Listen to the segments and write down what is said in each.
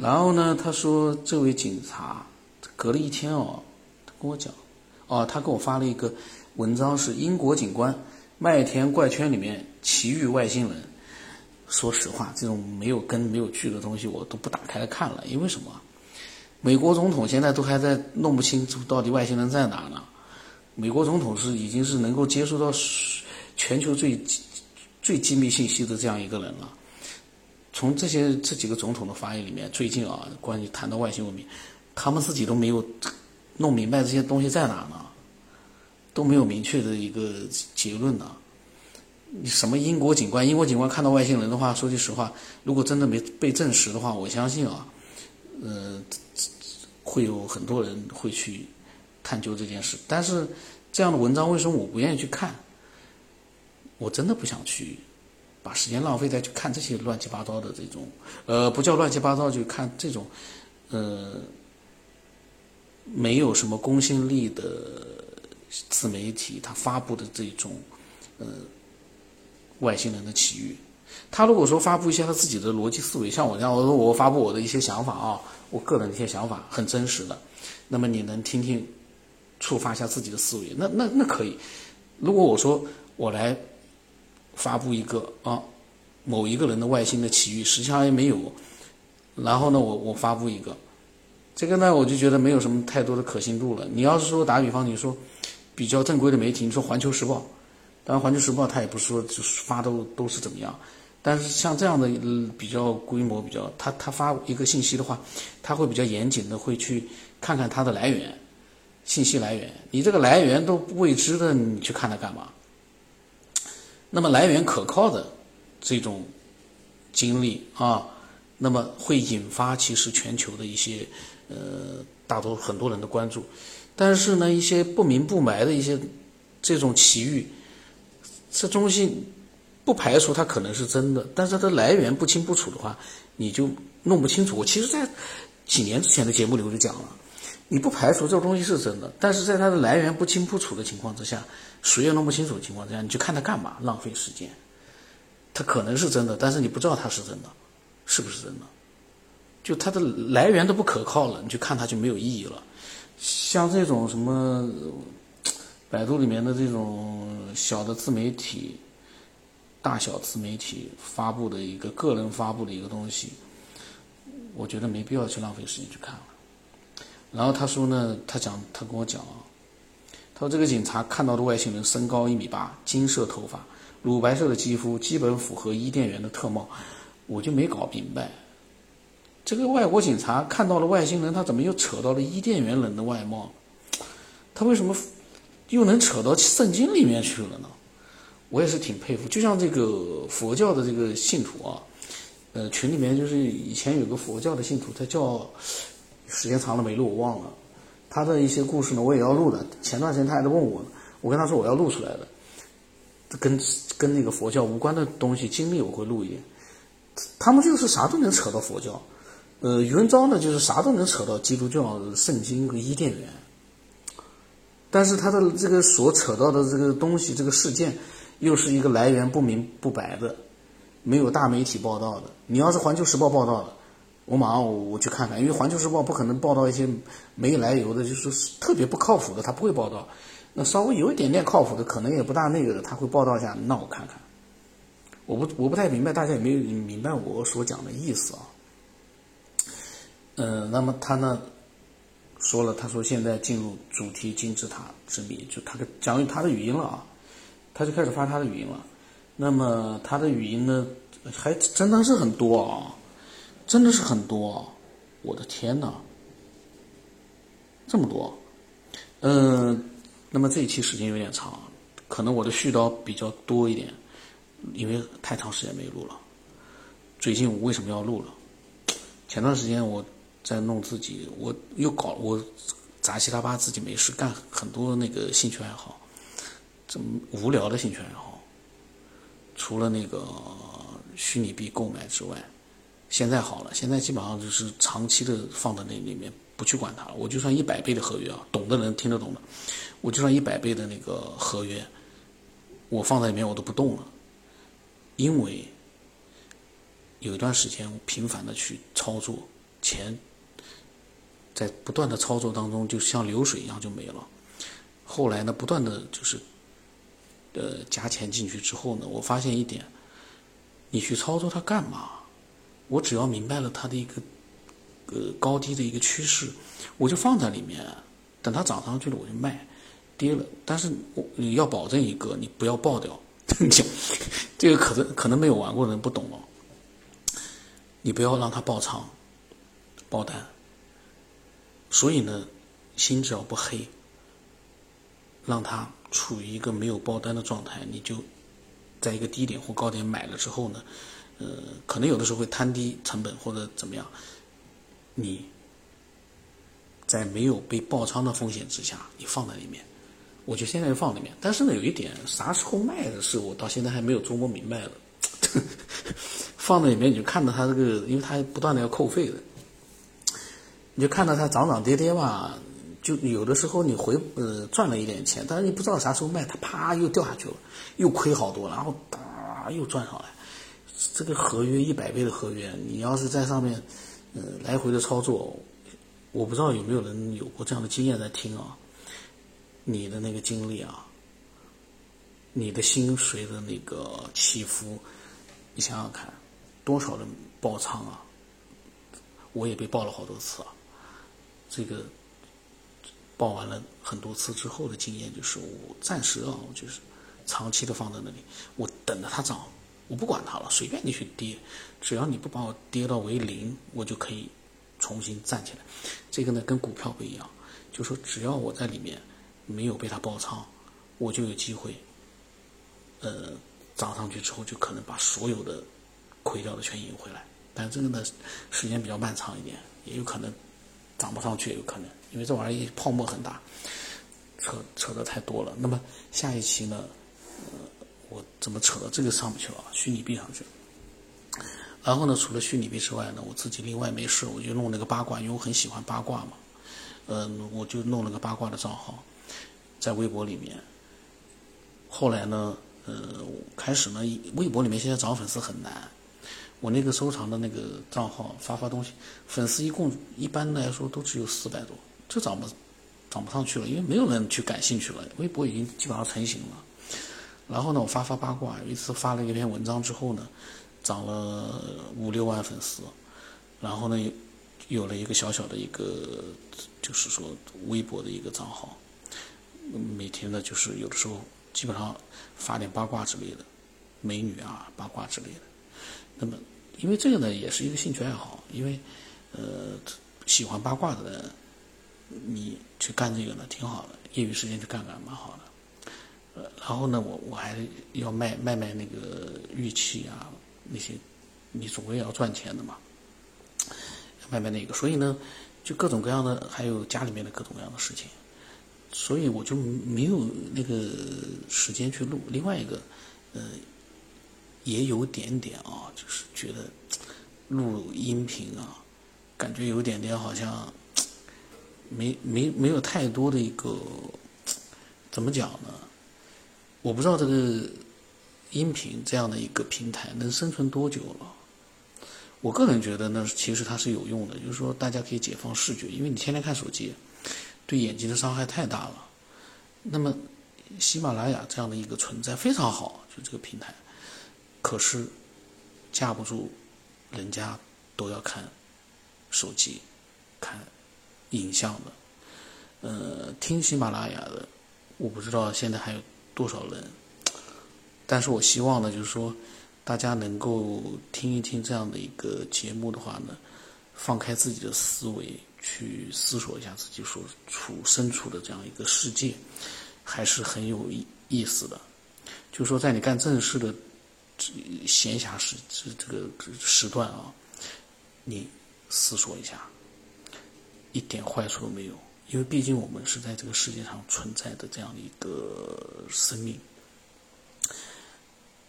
然后呢，他说这位警察隔了一天哦，他跟我讲，哦，他给我发了一个文章，是英国警官麦田怪圈里面奇遇外星人。说实话，这种没有根没有据的东西，我都不打开来看了，因为什么？美国总统现在都还在弄不清楚到底外星人在哪呢。美国总统是已经是能够接收到全球最最机密信息的这样一个人了。从这些这几个总统的发言里面，最近啊，关于谈到外星文明，他们自己都没有弄明白这些东西在哪呢，都没有明确的一个结论呢。你什么英国警官？英国警官看到外星人的话，说句实话，如果真的没被证实的话，我相信啊，呃，会有很多人会去探究这件事。但是这样的文章为什么我不愿意去看？我真的不想去把时间浪费再去看这些乱七八糟的这种，呃，不叫乱七八糟，就看这种，呃，没有什么公信力的自媒体他发布的这种，呃。外星人的奇遇，他如果说发布一些他自己的逻辑思维，像我这样，我说我发布我的一些想法啊，我个人的一些想法很真实的，那么你能听听，触发一下自己的思维，那那那可以。如果我说我来发布一个啊某一个人的外星的奇遇，实际上也没有，然后呢，我我发布一个，这个呢，我就觉得没有什么太多的可信度了。你要是说打比方，你说比较正规的媒体，你说《环球时报》。当然，《环球时报》它也不是说就是发都都是怎么样，但是像这样的比较规模比较，他他发一个信息的话，他会比较严谨的会去看看它的来源，信息来源。你这个来源都未知的，你去看它干嘛？那么来源可靠的这种经历啊，那么会引发其实全球的一些呃大多很多人的关注。但是呢，一些不明不白的一些这种奇遇。这东西不排除它可能是真的，但是它来源不清不楚的话，你就弄不清楚。我其实，在几年之前的节目里我就讲了，你不排除这个东西是真的，但是在它的来源不清不楚的情况之下，谁也弄不清楚的情况之下，你去看它干嘛？浪费时间。它可能是真的，但是你不知道它是真的，是不是真的？就它的来源都不可靠了，你去看它就没有意义了。像这种什么。百度里面的这种小的自媒体、大小自媒体发布的一个个人发布的一个东西，我觉得没必要去浪费时间去看了。然后他说呢，他讲，他跟我讲啊，他说这个警察看到的外星人身高一米八，金色头发，乳白色的肌肤，基本符合伊甸园的特貌。我就没搞明白，这个外国警察看到了外星人，他怎么又扯到了伊甸园人的外貌？他为什么？又能扯到圣经里面去了呢，我也是挺佩服。就像这个佛教的这个信徒啊，呃，群里面就是以前有个佛教的信徒，他叫时间长了没录，我忘了。他的一些故事呢，我也要录的。前段时间他还在问我呢，我跟他说我要录出来的，跟跟那个佛教无关的东西经历我会录一点。他们就是啥都能扯到佛教，呃，余文昭呢就是啥都能扯到基督教、圣经和伊甸园。但是他的这个所扯到的这个东西，这个事件，又是一个来源不明不白的，没有大媒体报道的。你要是《环球时报》报道的，我马上我我去看看，因为《环球时报》不可能报道一些没来由的，就是特别不靠谱的，他不会报道。那稍微有一点点靠谱的，可能也不大那个的，他会报道一下。那我看看，我不我不太明白，大家有没有明白我所讲的意思啊？嗯，那么他呢？说了，他说现在进入主题金字塔之谜，就他讲他的语音了啊，他就开始发他的语音了。那么他的语音呢，还真的是很多啊，真的是很多，我的天呐，这么多。嗯，那么这一期时间有点长，可能我的絮叨比较多一点，因为太长时间没录了。最近我为什么要录了？前段时间我。在弄自己，我又搞我杂七杂八自己没事干很多那个兴趣爱好，这么无聊的兴趣爱好，除了那个虚拟币购买之外，现在好了，现在基本上就是长期的放在那里面不去管它了。我就算一百倍的合约啊，懂的人听得懂的，我就算一百倍的那个合约，我放在里面我都不动了，因为有一段时间我频繁的去操作。钱在不断的操作当中，就像流水一样就没了。后来呢，不断的就是呃加钱进去之后呢，我发现一点，你去操作它干嘛？我只要明白了它的一个呃高低的一个趋势，我就放在里面，等它涨上去了我就卖，跌了，但是我你要保证一个，你不要爆掉。这个可能可能没有玩过的人不懂哦。你不要让它爆仓、爆单。所以呢，心只要不黑，让它处于一个没有爆单的状态，你就在一个低点或高点买了之后呢，呃，可能有的时候会摊低成本或者怎么样，你在没有被爆仓的风险之下，你放在里面。我就现在就放里面，但是呢，有一点，啥时候卖的是我到现在还没有琢磨明白了。放在里面，你就看到它这个，因为它不断的要扣费的，你就看到它涨涨跌跌吧，就有的时候你回呃赚了一点钱，但是你不知道啥时候卖，它啪又掉下去了，又亏好多，然后哒又赚上来。这个合约一百倍的合约，你要是在上面呃来回的操作，我不知道有没有人有过这样的经验在听啊。你的那个经历啊，你的心随着那个起伏，你想想看，多少人爆仓啊？我也被爆了好多次啊。这个爆完了很多次之后的经验就是，我暂时啊，就是长期的放在那里，我等着它涨，我不管它了，随便你去跌，只要你不把我跌到为零，我就可以重新站起来。这个呢，跟股票不一样，就说只要我在里面。没有被它爆仓，我就有机会，呃，涨上去之后就可能把所有的亏掉的全赢回来。但这个呢，时间比较漫长一点，也有可能涨不上去，也有可能，因为这玩意儿泡沫很大，扯扯的太多了。那么下一期呢，我怎么扯到这个上面去了？虚拟币上去。然后呢，除了虚拟币之外呢，我自己另外没事，我就弄那个八卦，因为我很喜欢八卦嘛，嗯，我就弄了个八卦的账号。在微博里面，后来呢，呃，开始呢，微博里面现在涨粉丝很难。我那个收藏的那个账号发发东西，粉丝一共一般来说都只有四百多，就涨不涨不上去了，因为没有人去感兴趣了。微博已经基本上成型了。然后呢，我发发八卦，有一次发了一篇文章之后呢，涨了五六万粉丝，然后呢，有了一个小小的一个，就是说微博的一个账号。每天呢，就是有的时候基本上发点八卦之类的，美女啊八卦之类的。那么，因为这个呢也是一个兴趣爱好，因为呃喜欢八卦的人，你去干这个呢挺好的，业余时间去干干蛮好的。呃，然后呢，我我还要卖卖卖那个玉器啊那些，你总归要赚钱的嘛，卖卖那个，所以呢，就各种各样的，还有家里面的各种各样的事情。所以我就没有那个时间去录。另外一个，呃，也有点点啊，就是觉得录音频啊，感觉有点点好像没没没有太多的一个怎么讲呢？我不知道这个音频这样的一个平台能生存多久了。我个人觉得呢，其实它是有用的，就是说大家可以解放视觉，因为你天天看手机。对眼睛的伤害太大了。那么，喜马拉雅这样的一个存在非常好，就这个平台，可是架不住人家都要看手机、看影像的。呃，听喜马拉雅的，我不知道现在还有多少人。但是我希望呢，就是说大家能够听一听这样的一个节目的话呢，放开自己的思维。去思索一下自己所处身处的这样一个世界，还是很有意意思的。就是说在你干正事的闲暇时这这个时段啊，你思索一下，一点坏处都没有。因为毕竟我们是在这个世界上存在的这样的一个生命，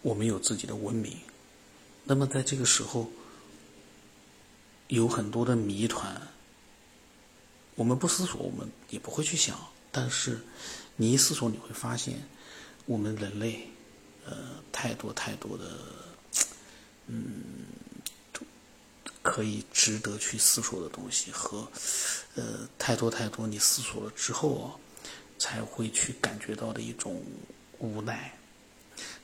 我们有自己的文明。那么在这个时候，有很多的谜团。我们不思索，我们也不会去想。但是，你一思索，你会发现，我们人类，呃，太多太多的，嗯，可以值得去思索的东西，和呃太多太多你思索了之后啊，才会去感觉到的一种无奈。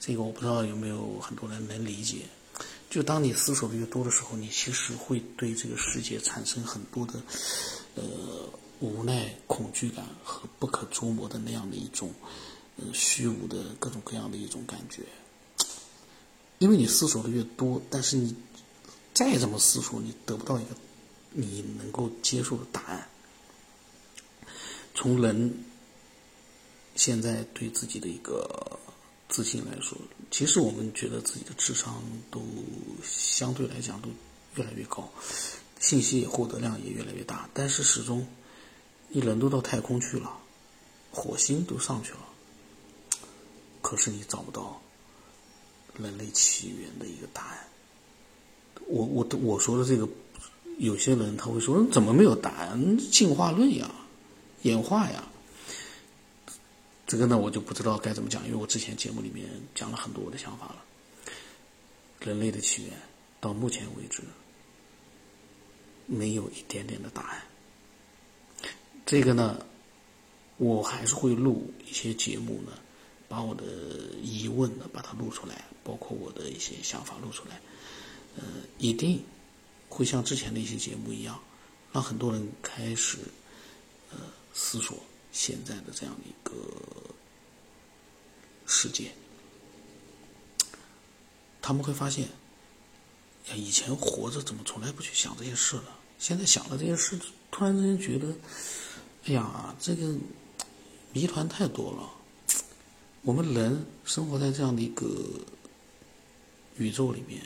这个我不知道有没有很多人能理解。就当你思索的越多的时候，你其实会对这个世界产生很多的呃无奈、恐惧感和不可捉摸的那样的一种呃虚无的各种各样的一种感觉。因为你思索的越多，但是你再怎么思索，你得不到一个你能够接受的答案。从人现在对自己的一个自信来说，其实我们觉得自己的智商都相对来讲都越来越高，信息也获得量也越来越大，但是始终，你人都到太空去了，火星都上去了，可是你找不到人类起源的一个答案。我我我说的这个，有些人他会说怎么没有答案？进化论呀，演化呀。这个呢，我就不知道该怎么讲，因为我之前节目里面讲了很多我的想法了。人类的起源到目前为止没有一点点的答案。这个呢，我还是会录一些节目呢，把我的疑问呢把它录出来，包括我的一些想法录出来。一定会像之前的一些节目一样，让很多人开始呃思索。现在的这样的一个世界，他们会发现，呀，以前活着怎么从来不去想这些事了？现在想了这些事，突然之间觉得，哎呀，这个谜团太多了。我们人生活在这样的一个宇宙里面，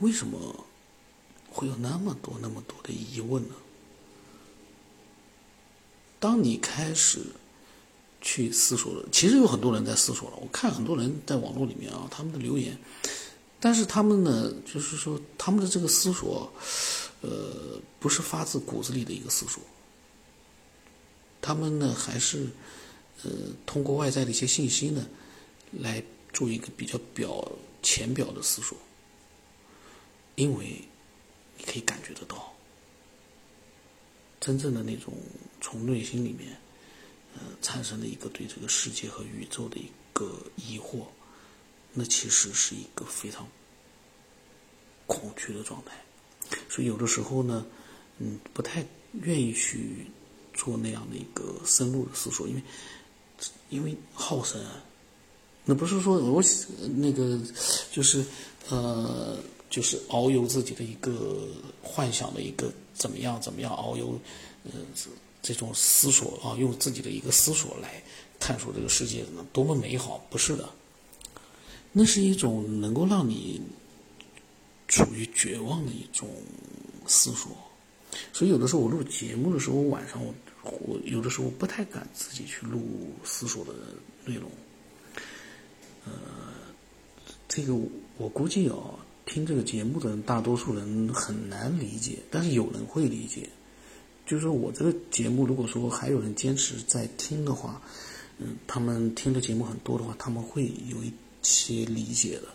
为什么会有那么多那么多的疑问呢？当你开始去思索了，其实有很多人在思索了。我看很多人在网络里面啊，他们的留言，但是他们呢，就是说他们的这个思索，呃，不是发自骨子里的一个思索，他们呢还是呃通过外在的一些信息呢，来做一个比较表浅表的思索，因为你可以感觉得到。真正的那种从内心里面，呃，产生的一个对这个世界和宇宙的一个疑惑，那其实是一个非常恐惧的状态。所以有的时候呢，嗯，不太愿意去做那样的一个深入的思索，因为因为耗神。那不是说我那个就是呃，就是遨游自己的一个幻想的一个。怎么样？怎么样遨游？呃，这种思索啊，用自己的一个思索来探索这个世界呢，多么美好！不是的，那是一种能够让你处于绝望的一种思索。所以有的时候我录节目的时候，晚上我我有的时候不太敢自己去录思索的内容。呃，这个我估计啊。听这个节目的人，大多数人很难理解，但是有人会理解。就是说我这个节目，如果说还有人坚持在听的话，嗯，他们听的节目很多的话，他们会有一些理解的。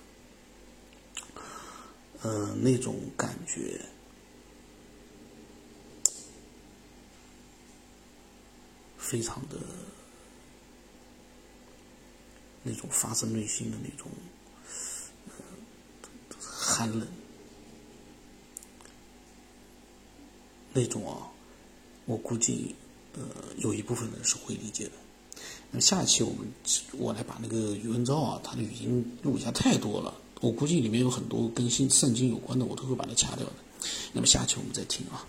呃，那种感觉，非常的，那种发自内心的那种。寒冷，那种啊，我估计，呃，有一部分人是会理解的。那下一期我们我来把那个余文昭啊，他的语音录一下，太多了，我估计里面有很多跟新圣经有关的，我都会把它掐掉的。那么下期我们再听啊。